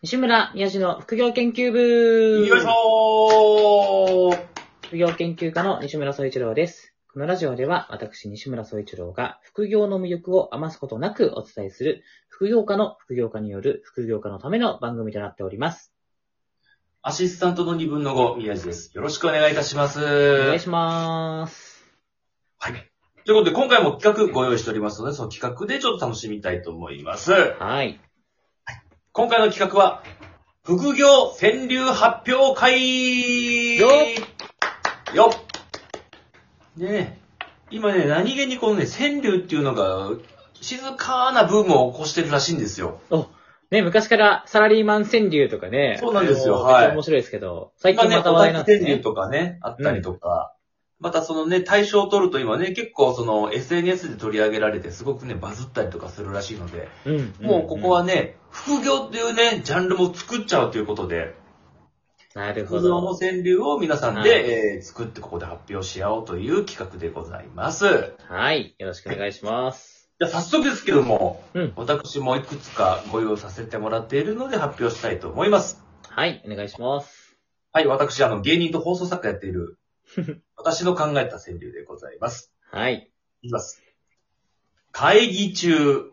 西村宮治の副業研究部よいしょー副業研究家の西村総一郎です。このラジオでは私西村総一郎が副業の魅力を余すことなくお伝えする副業家の副業家による副業家のための番組となっております。アシスタントの2分の5、宮地です。よろしくお願いいたします。お願いします。はい。ということで、今回も企画ご用意しておりますので、その企画でちょっと楽しみたいと思います。はい。今回の企画は、副業川柳発表会よっよっねえ、今ね、何気にこのね、川柳っていうのが、静かなブームを起こしてるらしいんですよ。ね、昔からサラリーマン川柳とかね。そうなんですよはい面白いですけど、最近また話題になってね。小田川柳とかね、あったりとか、またそのね、対象を取ると今ね、結構その SNS で取り上げられてすごくね、バズったりとかするらしいので、うん。もうここはね、副業っていうね、ジャンルも作っちゃうということで、なるほ副業のど。川柳を皆さんはいで、えー作ってここで発表し合おうという企画でございます。じはい。よろしくお願いします。ゃあ早速ですけども、うん。私もいくつかご用意させてもらっているので発表したいと思います。はい。お願いします。はい、私、あの、芸人と放送作家やっている、私の考えた川柳でございます。はい。いきます。会議中、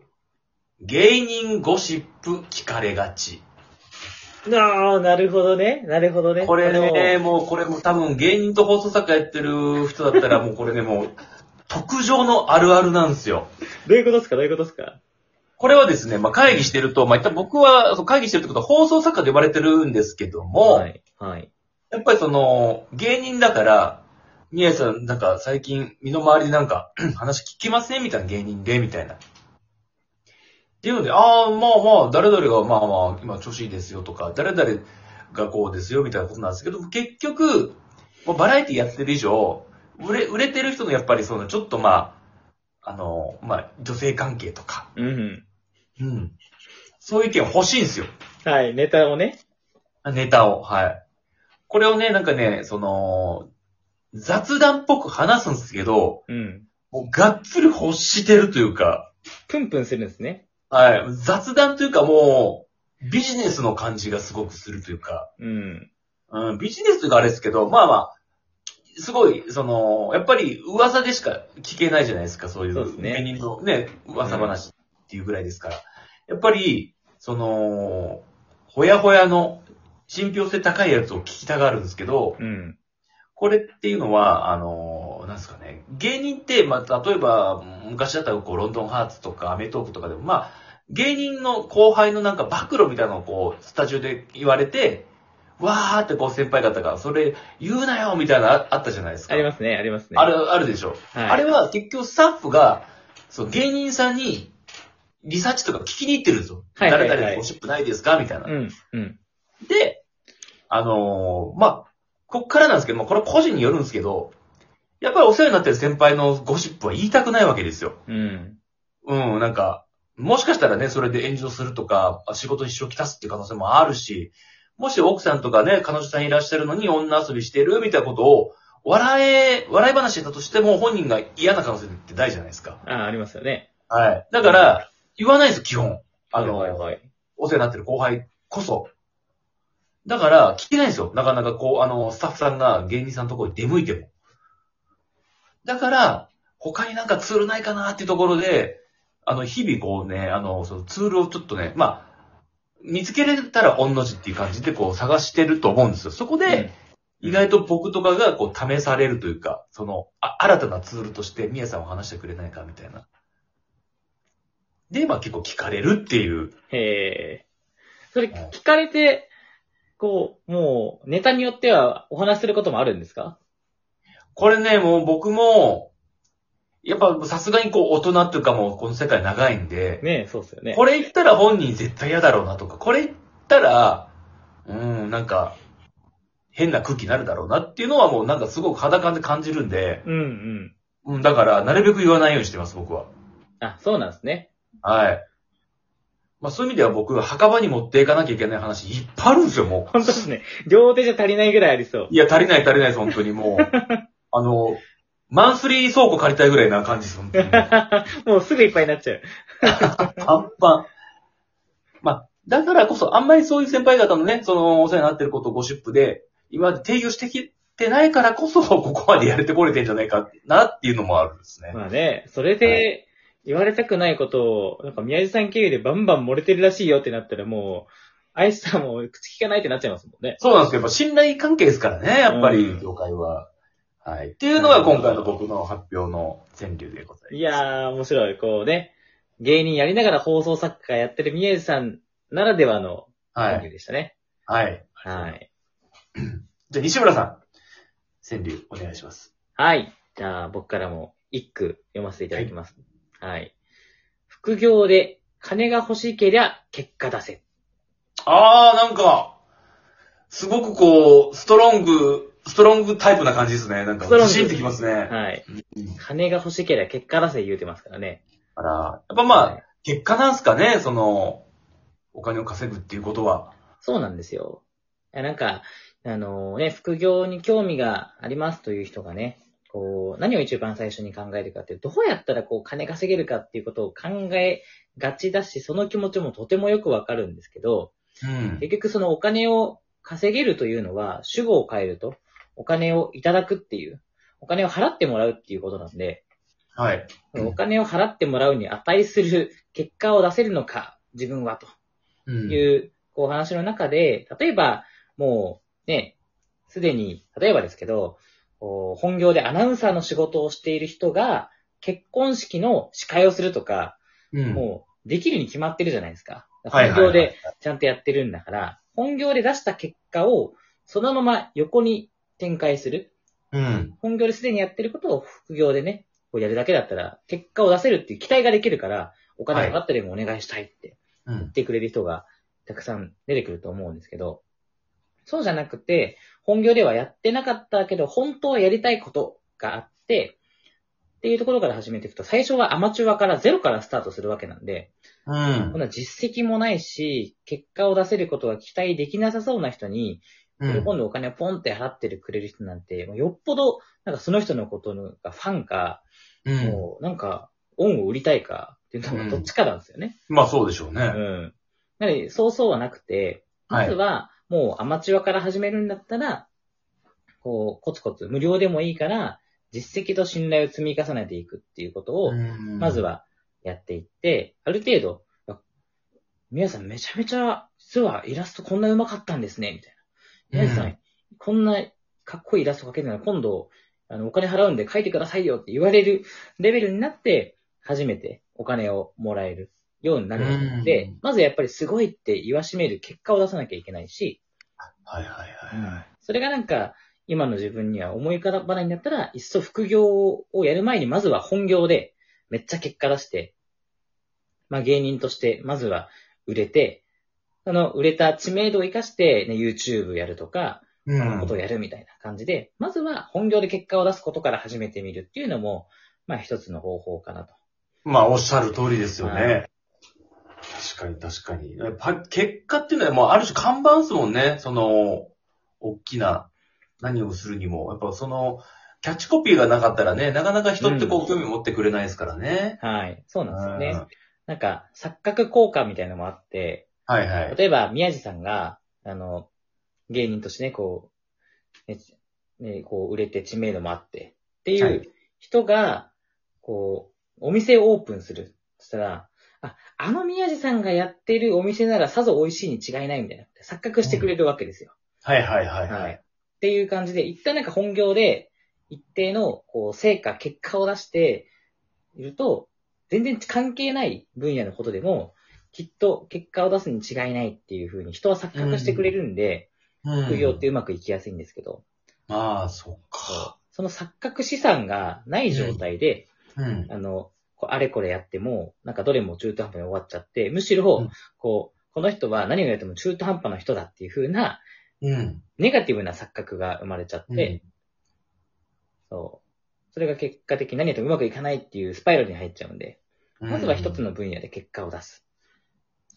芸人ゴシップ聞かれがち。ああ、なるほどね。なるほどね。これね、をもうこれも多分芸人と放送作家やってる人だったらもうこれね、もう特上のあるあるなんですよ。どういうことですか？どういうことですか？これはですね、まあ会議してると、まあ一旦僕はそう会議してるってことは放送作家で呼ばれてるんですけども、はい。はい。やっぱりその、芸人だから、宮治さん、なんか最近、身の回りでなんか、話聞きませんみたいな芸人で、みたいな。っていうので、ああ、まあまあ、誰々がまあまあ、今調子いいですよとか、誰々がこうですよ、みたいなことなんですけど、結局、もうバラエティやってる以上、売れ、売れてる人のやっぱりその、ちょっとまあ、あの、まあ、女性関係とか、うん。うん。そういう意見欲しいんですよ。はい。ネタをね。ネタを、はい。これをね、なんかね、その、雑談っぽく話すんですけど、うん。もうがっつり欲してるというか、プンプンするんですね。はい。雑談というかもう、ビジネスの感じがすごくするというか、うん。うん、ビジネスというかあれですけど、まあまあ、すごい、その、やっぱり噂でしか聞けないじゃないですか、そういうそうですね芸人のね、噂話っていうぐらいですから。やっぱり、その、ほやほやの信憑性高いやつを聞きたがるんですけど、うん。これっていうのは、あの、なんですかね、芸人って、まあ、例えば、昔だったらこう、ロンドンハーツとかアメトークとかでも、まあ、芸人の後輩のなんか暴露みたいなのをこう、スタジオで言われて、わーってこう先輩方が、それ言うなよみたいなのああったじゃないですか。ありますね、ありますね。ある、あるでしょ。はい。あれは結局スタッフが、そう、芸人さんに、リサーチとか聞きに行ってるんですよ。はいはいはい誰々ゴシップないですか？みたいな。うん。うん。で、あのーまあ、こっからなんですけども、これ個人によるんですけど、やっぱりお世話になってる先輩のゴシップは言いたくないわけですよ。うん。うん、なんか、もしかしたらね、それで炎上するとか、仕事に支障をきたすっていう可能性もあるし、もし奥さんとかね、彼女さんいらっしゃるのに女遊びしてるみたいなことを、笑え、笑い話してたとしても本人が嫌な可能性って大じゃないですか。ああ、ありますよね。はい。だから、言わないですよ、基本。あの、はいはいはい。お世話になってる後輩こそ。だから、聞けないんですよ。なかなかこう、あの、スタッフさんが芸人さんのところに出向いても。だから、他になんかツールないかなっていうところで、あの、日々こうね、あの、そのツールをちょっとね、まあ、見つけれたら御の字っていう感じでこう探してると思うんですよ。そこで、意外と僕とかがこう試されるというか、その、あ新たなツールとして宮さんを話してくれないかみたいな。で、まあ結構聞かれるっていう。へえ。それ、聞かれて、こう、もう、ネタによってはお話しすることもあるんですか？これね、もう僕も、やっぱさすがにこう大人っていうかもうこの世界長いんで、ねえ、そうですよね。これ言ったら本人絶対嫌だろうなとか、これ言ったら、うん、なんか、変な空気になるだろうなっていうのはもうなんかすごく肌感で感じるんで、うんうん。うん、だからなるべく言わないようにしてます、僕は。あ、そうなんですね。はい。まあそういう意味では僕、墓場に持っていかなきゃいけない話いっぱいあるんですよ、も本当ですね。両手じゃ足りないぐらいありそうう。。いや、足りない足りないです、本当にもう。あの、マンスリー倉庫借りたいぐらいな感じです、本当に。もうすぐいっぱいになっちゃう。パンパン。まあ、だからこそ、あんまりそういう先輩方のね、その、お世話になってることをゴシップで、今まで定義をしてきてないからこそ、ここまでやれてこれてんじゃないかなっていうのもあるんですね。まあね、それで、言われたくないことを、なんか宮地さん経由でバンバン漏れてるらしいよってなったらもう、あいつさんも口聞かないってなっちゃいますもんね。そうなんですけど、やっぱ信頼関係ですからね、やっぱうり、ん業界は。はい。っていうのが今回の僕の発表の川柳でございます。いやー、面白い。こうね、芸人やりながら放送作家やってる宮地さんならではのはい。川柳でしたね。はい。はい。じゃあ、西村さん。川柳、お願いします。はい。じゃあ、僕からも一句読ませていただきます。はい。副業で金が欲しけりゃ結果出せ。あー、なんか、すごくこう、ストロング、ストロングタイプな感じですね。なんか、ストロングズシンってきますね。はい。うん金が欲しけりゃ結果出せ言うてますからね。あら、やっぱまあ、はい結果なんすかね、その、お金を稼ぐっていうことは。そうなんですよ。なんか、あのね、副業に興味がありますという人がね、こう、何を一番最初に考えるかって、どうやったらこう、金稼げるかっていうことを考えがちだし、その気持ちもとてもよくわかるんですけど、うん。結局そのお金を稼げるというのは、主語を変えると、お金をいただくっていう、お金を払ってもらうっていうことなんで、はい。うんお金を払ってもらうに値する結果を出せるのか、自分はと。うんいう、こう話の中で、例えば、もう、ね、すでに、例えばですけど、本業でアナウンサーの仕事をしている人が、結婚式の司会をするとか、うんもう、できるに決まってるじゃないですか。本業でちゃんとやってるんだから、本業で出した結果を、そのまま横に展開する。うん。本業ですでにやってることを副業でね、こうやるだけだったら、結果を出せるっていう期待ができるから、お金かかってでもお願いしたいってうん言っ。てくれる人がたくさん出てくると思うんですけど、そうじゃなくて、本業ではやってなかったけど、本当はやりたいことがあって、っていうところから始めていくと、最初はアマチュアからゼロからスタートするわけなんで、うんこん。な実績もないし、結果を出せることが期待できなさそうな人に、うん今度お金をポンって払ってくれる人なんて、よっぽど、なんかその人のことがファンか、うん。もうなんか、恩を売りたいかっていうのがどっちかなんですよね。まあそうでしょううね。ん。なので、そうそうはなくて、まずは、もうアマチュアから始めるんだったら、こう、コツコツ、無料でもいいから、実績と信頼を積み重ねていくっていうことを、うんまず。はやっていって、ある程度、あ皆さんめちゃめちゃ、実はイラストこんな上手かったんですね、みたいな。皆さん、うんこんなかっこいいイラスト描けるなら今度、あの、お金払うんで描いてくださいよって言われるレベルになって、初めてお金をもらえるようになるわけなんで、うんまずやっぱりすごいって言わしめる結果を出さなきゃいけないし、はいはいはいはい。それがなんか、今の自分には思い浮かばないんだったら、いっそ副業をやる前に、まずは本業で、めっちゃ結果出して、まあ芸人として、まずは売れて、その売れた知名度を活かして、ね、YouTube やるとか、うそのことをやるみたいな感じで、まずは本業で結果を出すことから始めてみるっていうのも、まあ一つの方法かなと。まあおっしゃる通りですよはね。確かに確かに。結果っていうのはもうある種看板ですもんね。その、大きな何をするにも。やっぱその、キャッチコピーがなかったらね、なかなか人ってこう興味持ってくれないですからね。はい。そうなんですよねうん。なんか、錯覚効果みたいなのもあって、はいはい。例えば、宮地さんが、あの、芸人としてね、こう、ね、ねこう、売れて知名度もあって、っていはいう人が、こう、お店をオープンする。そしたら、あ、あの宮地さんがやってるお店ならさぞ美味しいに違いないみたいな。錯覚してくれるわけですよ。はいはいはいははいい。。っていう感じで、一旦なんか本業で、一定の、こう、成果、結果を出していると、全然関係ない分野のことでも、きっと結果を出すに違いないっていう風に人は錯覚してくれるんで、副業ってうまくいきやすいんですけど、まあ、そっか。その錯覚資産がない状態で、うん。あの、あれこれやっても、なんかどれも中途半端に終わっちゃって、むしろ、うんこう、この人は何をやっても中途半端な人だっていう風な、うん。ネガティブな錯覚が生まれちゃって、で、そう。それが結果的に何やってもうまくいかないっていうスパイラルに入っちゃうんで、まずは一つの分野で結果を出す。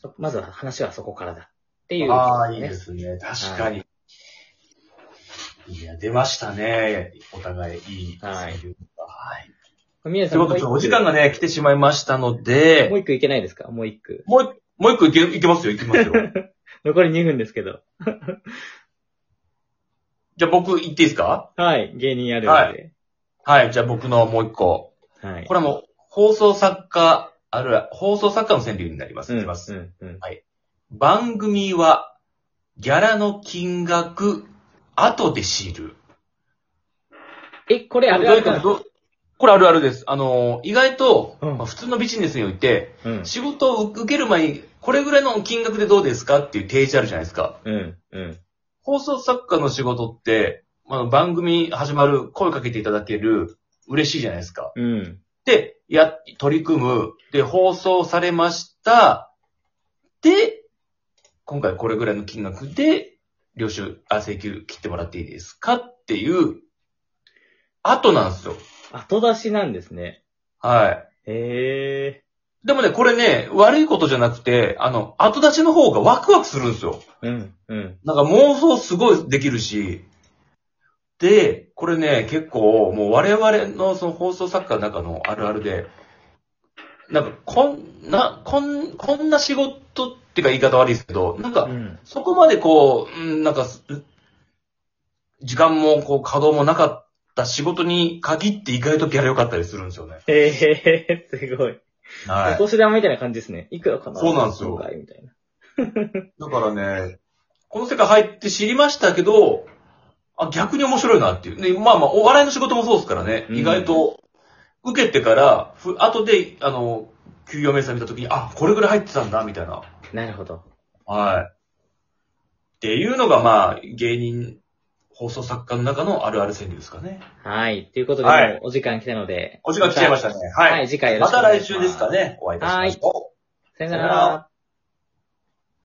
そまずは話はそこからだっていう、ああ、いいですね。確かに。いや、出ましたね。お互いいい。はいはい。宮根さんということで、お時間がね、来てしまいましたのでもう、一句いけないですか？もう一句。もう、もう一個いけ、いけますよ、いけますよ。残り2分ですけど。じゃあ僕言っていいですか？はい。芸人あるあるで。はい、じゃあ僕のもう一個。はい。これはもう、放送作家、あるいは放送作家の川柳になります。うん、いきます。うん、うん。番組は、ギャラの金額、後で知る。え、これあるあるか？などうこれあるあるです。あのー、意外と、うんまあ普通のビジネスにおいて、うん。仕事を受ける前に、これぐらいの金額でどうですかっていう提示あるじゃないですか。うん、うん。放送作家の仕事って、あの、番組始まる、声かけていただける、嬉しいじゃないですか。うん。で、や、取り組む。で、放送されました。で、今回これぐらいの金額で、領収、あ、請求切ってもらっていいですかっていう、後なんですよ。後出しなんですね。はい。へでもね、これね、悪いことじゃなくて、あの、後出しの方がワクワクするんですよ。ー。うん、うん。なんか妄想すごいできるし、で、これね、結構、もう我々のその放送作家の中のあるあるで、なんか、こんな、こん、こんな仕事っていうか言い方悪いですけど、なんかう、ん。そこまでこう、うんなんかす、時間もこう稼働もなかった仕事に限って意外とギャラ良かったりするんですよね。へえ、すごい。はお年玉みたいな感じですね。いくらかな？そうなんですよみたいな。だからね、この世界入って知りましたけど、あ、逆に面白いなっていう。で、まあまあ、お笑いの仕事もそうですからね、うん意外と、受けてから、ふ、後で、あの、給与明細見たときに、あ、これぐらい入ってたんだ、みたいな。なるほど。はい。っていうのが、まあ、芸人、放送作家の中のあるある川柳ですかね。はい。ということで、はいもうお時間来たので。お時間来ちゃいましたね。はい。はい、次回よろましくお願いします。た来週ですかね、お会いいたしましょう。さよなさよならら。